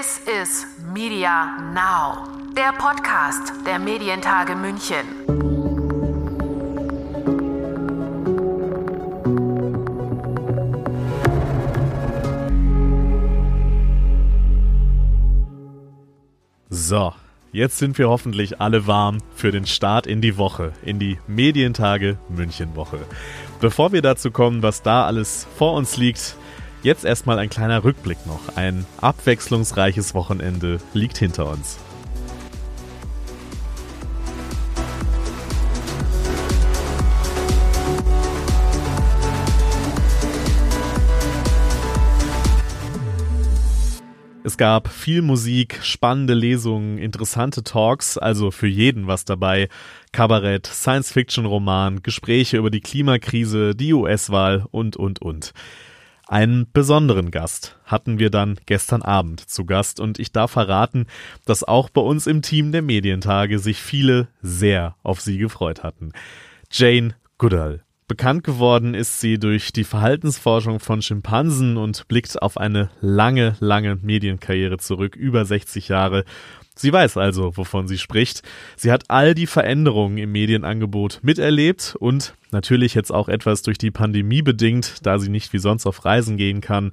This is Media Now, der Podcast der Medientage München. So, jetzt sind wir hoffentlich alle warm für den Start in die Woche, in die Medientage München Woche. Bevor wir dazu kommen, was da alles vor uns liegt, Jetzt erstmal ein kleiner Rückblick noch. Ein abwechslungsreiches Wochenende liegt hinter uns. Es gab viel Musik, spannende Lesungen, interessante Talks, also für jeden was dabei. Kabarett, Science-Fiction-Roman, Gespräche über die Klimakrise, die US-Wahl und, und, und. Einen besonderen Gast hatten wir dann gestern Abend zu Gast und ich darf verraten, dass auch bei uns im Team der Medientage sich viele sehr auf sie gefreut hatten. Jane Goodall. Bekannt geworden ist sie durch die Verhaltensforschung von Schimpansen und blickt auf eine lange, lange Medienkarriere zurück, über 60 Jahre Sie weiß also, wovon sie spricht. Sie hat all die Veränderungen im Medienangebot miterlebt und natürlich jetzt auch etwas durch die Pandemie bedingt, da sie nicht wie sonst auf Reisen gehen kann.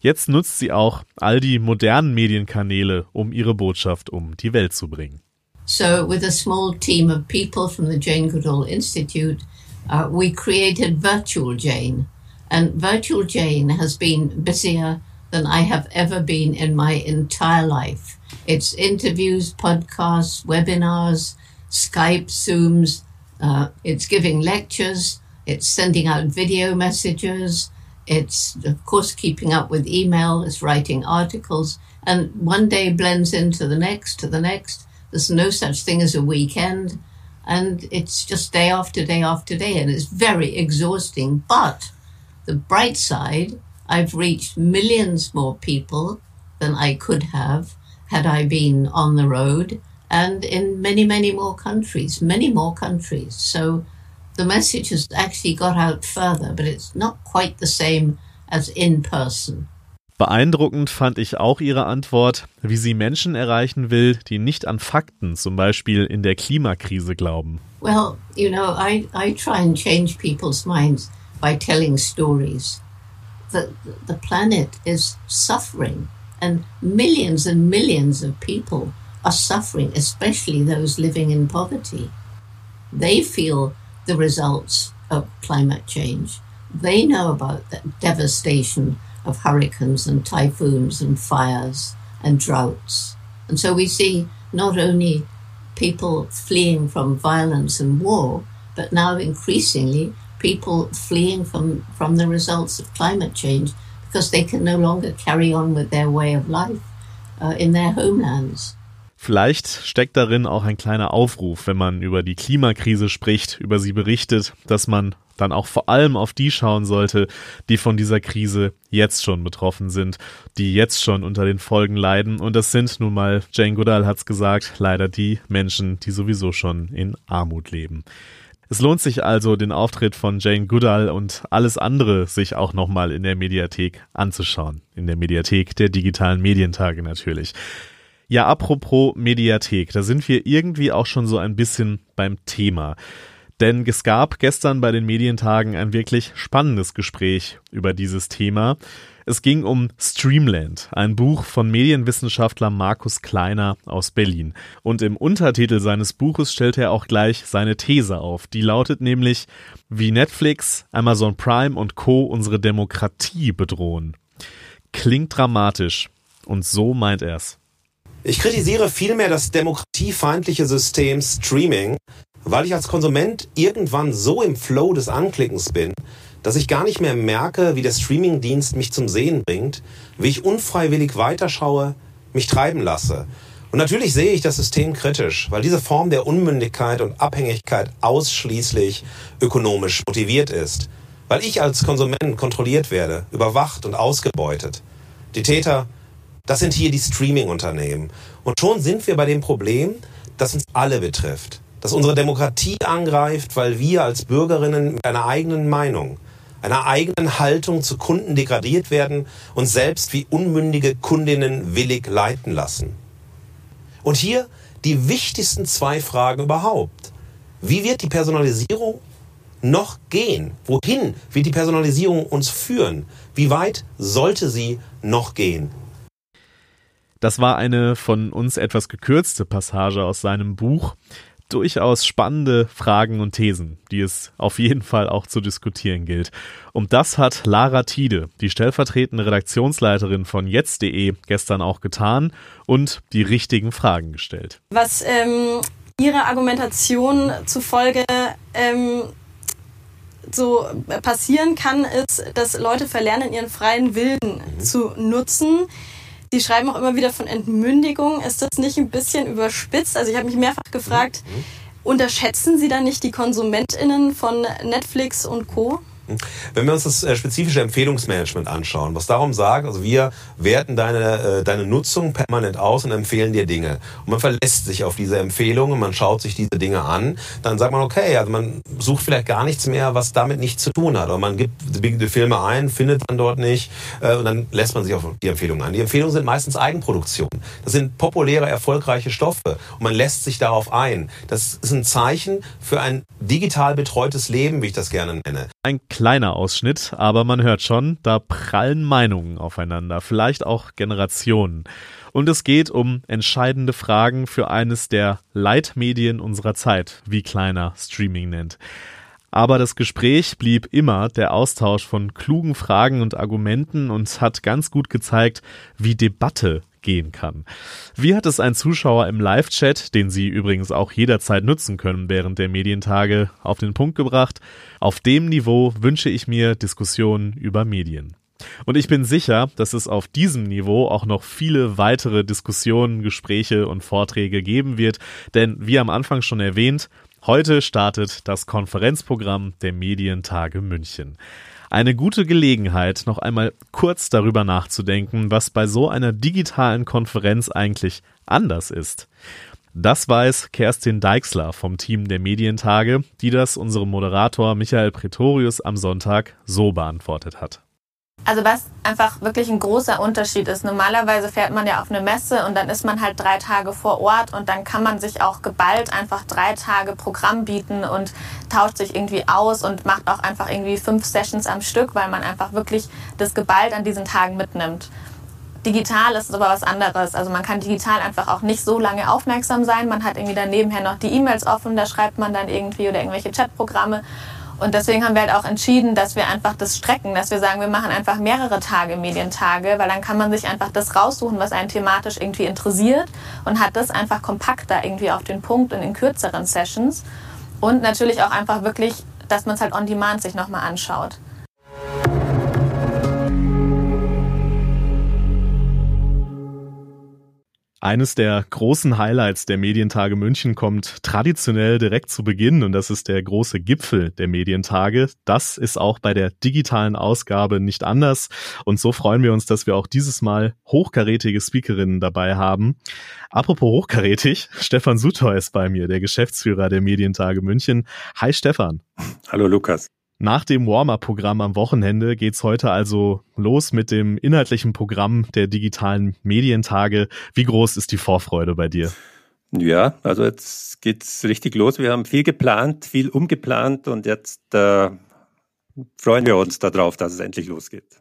Jetzt nutzt sie auch all die modernen Medienkanäle, um ihre Botschaft um die Welt zu bringen. So, with a small team of people from the Jane Goodall Institute, uh, we created Virtual Jane. And Virtual Jane has been busier than I have ever been in my entire life. It's interviews, podcasts, webinars, Skype, Zooms. Uh, it's giving lectures. It's sending out video messages. It's, of course, keeping up with email. It's writing articles. And one day blends into the next, to the next. There's no such thing as a weekend. And it's just day after day after day. And it's very exhausting. But the bright side, I've reached millions more people than I could have had I been on the road and in many, many more countries, many more countries. So the message has actually got out further, but it's not quite the same as in person. Beeindruckend fand ich auch ihre Antwort, wie sie Menschen erreichen will, die nicht an Fakten, zum Beispiel in der Klimakrise, glauben. Well, you know, I, I try and change people's minds by telling stories. The, the planet is suffering. And millions and millions of people are suffering, especially those living in poverty. They feel the results of climate change. They know about the devastation of hurricanes and typhoons and fires and droughts. And so we see not only people fleeing from violence and war, but now increasingly people fleeing from, from the results of climate change because they can no longer carry on with their way of life uh, in their homelands. Vielleicht steckt darin auch ein kleiner Aufruf, wenn man über die Klimakrise spricht, über sie berichtet, dass man dann auch vor allem auf die schauen sollte, die von dieser Krise jetzt schon betroffen sind, die jetzt schon unter den Folgen leiden. Und das sind nun mal, Jane Goodall hat's gesagt, leider die Menschen, die sowieso schon in Armut leben. Es lohnt sich also, den Auftritt von Jane Goodall und alles andere sich auch nochmal in der Mediathek anzuschauen. In der Mediathek der digitalen Medientage natürlich. Ja, apropos Mediathek, da sind wir irgendwie auch schon so ein bisschen beim Thema. Denn es gab gestern bei den Medientagen ein wirklich spannendes Gespräch über dieses Thema. Es ging um Streamland, ein Buch von Medienwissenschaftler Markus Kleiner aus Berlin. Und im Untertitel seines Buches stellt er auch gleich seine These auf. Die lautet nämlich, wie Netflix, Amazon Prime und Co. unsere Demokratie bedrohen. Klingt dramatisch. Und so meint er's. Ich kritisiere vielmehr das demokratiefeindliche System Streaming, weil ich als Konsument irgendwann so im Flow des Anklickens bin, dass ich gar nicht mehr merke, wie der Streamingdienst mich zum Sehen bringt, wie ich unfreiwillig weiterschaue, mich treiben lasse. Und natürlich sehe ich das System kritisch, weil diese Form der Unmündigkeit und Abhängigkeit ausschließlich ökonomisch motiviert ist. Weil ich als Konsument kontrolliert werde, überwacht und ausgebeutet. Die Täter, das sind hier die Streaming-Unternehmen. Und schon sind wir bei dem Problem, das uns alle betrifft. Das unsere Demokratie angreift, weil wir als Bürgerinnen mit einer eigenen Meinung einer eigenen Haltung zu Kunden degradiert werden und selbst wie unmündige Kundinnen willig leiten lassen. Und hier die wichtigsten zwei Fragen überhaupt. Wie wird die Personalisierung noch gehen? Wohin wird die Personalisierung uns führen? Wie weit sollte sie noch gehen? Das war eine von uns etwas gekürzte Passage aus seinem Buch. Durchaus spannende Fragen und Thesen, die es auf jeden Fall auch zu diskutieren gilt. Und das hat Lara Tiede, die stellvertretende Redaktionsleiterin von jetzt.de, gestern auch getan und die richtigen Fragen gestellt. Was ähm, ihrer Argumentation zufolge ähm, so passieren kann, ist, dass Leute verlernen, ihren freien Willen mhm. zu nutzen. Die schreiben auch immer wieder von Entmündigung. Ist das nicht ein bisschen überspitzt? Also ich habe mich mehrfach gefragt, mhm. unterschätzen Sie dann nicht die KonsumentInnen von Netflix und Co.? Wenn wir uns das äh, spezifische Empfehlungsmanagement anschauen, was darum sagt, also wir werten deine, äh, deine Nutzung permanent aus und empfehlen dir Dinge. Und man verlässt sich auf diese Empfehlungen, man schaut sich diese Dinge an, dann sagt man, okay, also man sucht vielleicht gar nichts mehr, was damit nichts zu tun hat. Oder man gibt die Filme ein, findet dann dort nicht äh, und dann lässt man sich auf die Empfehlungen an. Die Empfehlungen sind meistens Eigenproduktionen. Das sind populäre, erfolgreiche Stoffe und man lässt sich darauf ein. Das ist ein Zeichen für ein digital betreutes Leben, wie ich das gerne nenne. Ein kleiner Ausschnitt, aber man hört schon, da prallen Meinungen aufeinander, vielleicht auch Generationen. Und es geht um entscheidende Fragen für eines der Leitmedien unserer Zeit, wie Kleiner Streaming nennt. Aber das Gespräch blieb immer der Austausch von klugen Fragen und Argumenten und hat ganz gut gezeigt, wie Debatte gehen kann. Wie hat es ein Zuschauer im Live-Chat, den Sie übrigens auch jederzeit nutzen können während der Medientage, auf den Punkt gebracht? Auf dem Niveau wünsche ich mir Diskussionen über Medien. Und ich bin sicher, dass es auf diesem Niveau auch noch viele weitere Diskussionen, Gespräche und Vorträge geben wird, denn wie am Anfang schon erwähnt, heute startet das Konferenzprogramm der Medientage München. Eine gute Gelegenheit, noch einmal kurz darüber nachzudenken, was bei so einer digitalen Konferenz eigentlich anders ist. Das weiß Kerstin Deixler vom Team der Medientage, die das unserem Moderator Michael Pretorius am Sonntag so beantwortet hat. Also was einfach wirklich ein großer Unterschied ist. Normalerweise fährt man ja auf eine Messe und dann ist man halt drei Tage vor Ort und dann kann man sich auch geballt einfach drei Tage Programm bieten und tauscht sich irgendwie aus und macht auch einfach irgendwie fünf Sessions am Stück, weil man einfach wirklich das geballt an diesen Tagen mitnimmt. Digital ist aber was anderes. Also man kann digital einfach auch nicht so lange aufmerksam sein. Man hat irgendwie dann nebenher noch die E-Mails offen, da schreibt man dann irgendwie oder irgendwelche Chatprogramme. Und deswegen haben wir halt auch entschieden, dass wir einfach das strecken, dass wir sagen, wir machen einfach mehrere Tage Medientage, weil dann kann man sich einfach das raussuchen, was einen thematisch irgendwie interessiert und hat das einfach kompakter irgendwie auf den Punkt und in kürzeren Sessions. Und natürlich auch einfach wirklich, dass man es halt on demand sich nochmal anschaut. Eines der großen Highlights der Medientage München kommt traditionell direkt zu Beginn und das ist der große Gipfel der Medientage. Das ist auch bei der digitalen Ausgabe nicht anders und so freuen wir uns, dass wir auch dieses Mal hochkarätige Speakerinnen dabei haben. Apropos hochkarätig, Stefan Sutor ist bei mir, der Geschäftsführer der Medientage München. Hi Stefan. Hallo Lukas. Nach dem Warm-up-Programm am Wochenende geht's heute also los mit dem inhaltlichen Programm der digitalen Medientage. Wie groß ist die Vorfreude bei dir? Ja, also jetzt geht's richtig los. Wir haben viel geplant, viel umgeplant und jetzt äh, freuen wir uns darauf, dass es endlich losgeht.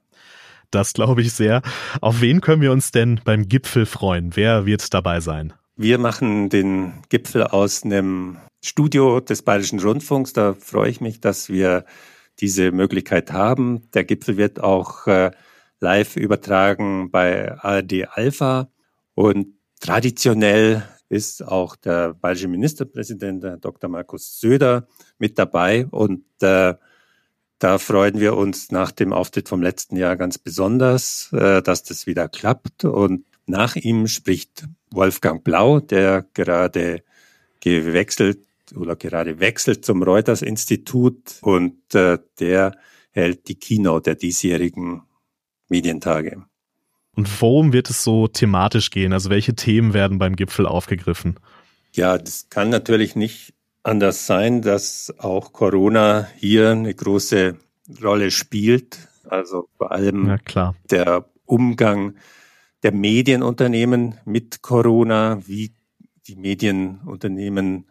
Das glaube ich sehr. Auf wen können wir uns denn beim Gipfel freuen? Wer wird dabei sein? Wir machen den Gipfel aus einem Studio des Bayerischen Rundfunks. Da freue ich mich, dass wir diese Möglichkeit haben. Der Gipfel wird auch äh, live übertragen bei ARD Alpha und traditionell ist auch der bayerische Ministerpräsident Dr. Markus Söder mit dabei und äh, da freuen wir uns nach dem Auftritt vom letzten Jahr ganz besonders, äh, dass das wieder klappt und nach ihm spricht Wolfgang Blau, der gerade gewechselt oder gerade wechselt zum Reuters Institut und äh, der hält die Keynote der diesjährigen Medientage. Und worum wird es so thematisch gehen? Also welche Themen werden beim Gipfel aufgegriffen? Ja, das kann natürlich nicht anders sein, dass auch Corona hier eine große Rolle spielt. Also vor allem ja, der Umgang der Medienunternehmen mit Corona, wie die Medienunternehmen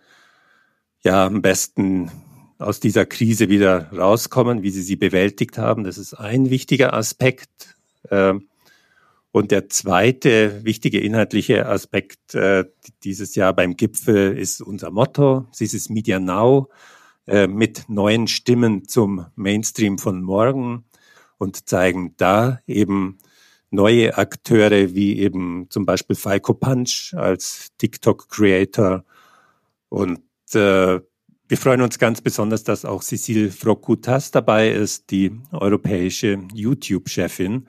ja am besten aus dieser Krise wieder rauskommen, wie sie sie bewältigt haben. Das ist ein wichtiger Aspekt. Ähm, und der zweite wichtige inhaltliche Aspekt äh, dieses Jahr beim Gipfel ist unser Motto. Es ist Media Now äh, mit neuen Stimmen zum Mainstream von morgen und zeigen da eben neue Akteure wie eben zum Beispiel Falco Punch als TikTok-Creator. Und äh, wir freuen uns ganz besonders, dass auch Cecile Frokutas dabei ist, die europäische YouTube-Chefin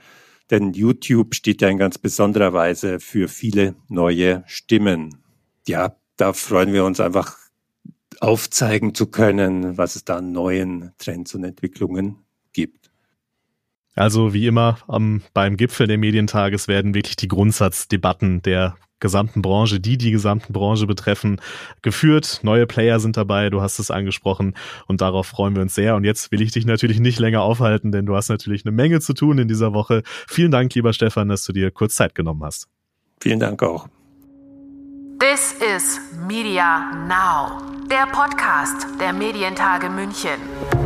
denn YouTube steht ja in ganz besonderer Weise für viele neue Stimmen. Ja, da freuen wir uns einfach aufzeigen zu können, was es da an neuen Trends und Entwicklungen gibt. Also wie immer am, beim Gipfel der Medientages werden wirklich die Grundsatzdebatten der gesamten Branche, die die gesamten Branche betreffen, geführt. Neue Player sind dabei, du hast es angesprochen und darauf freuen wir uns sehr. Und jetzt will ich dich natürlich nicht länger aufhalten, denn du hast natürlich eine Menge zu tun in dieser Woche. Vielen Dank, lieber Stefan, dass du dir kurz Zeit genommen hast. Vielen Dank auch. This is Media Now, der Podcast der Medientage München.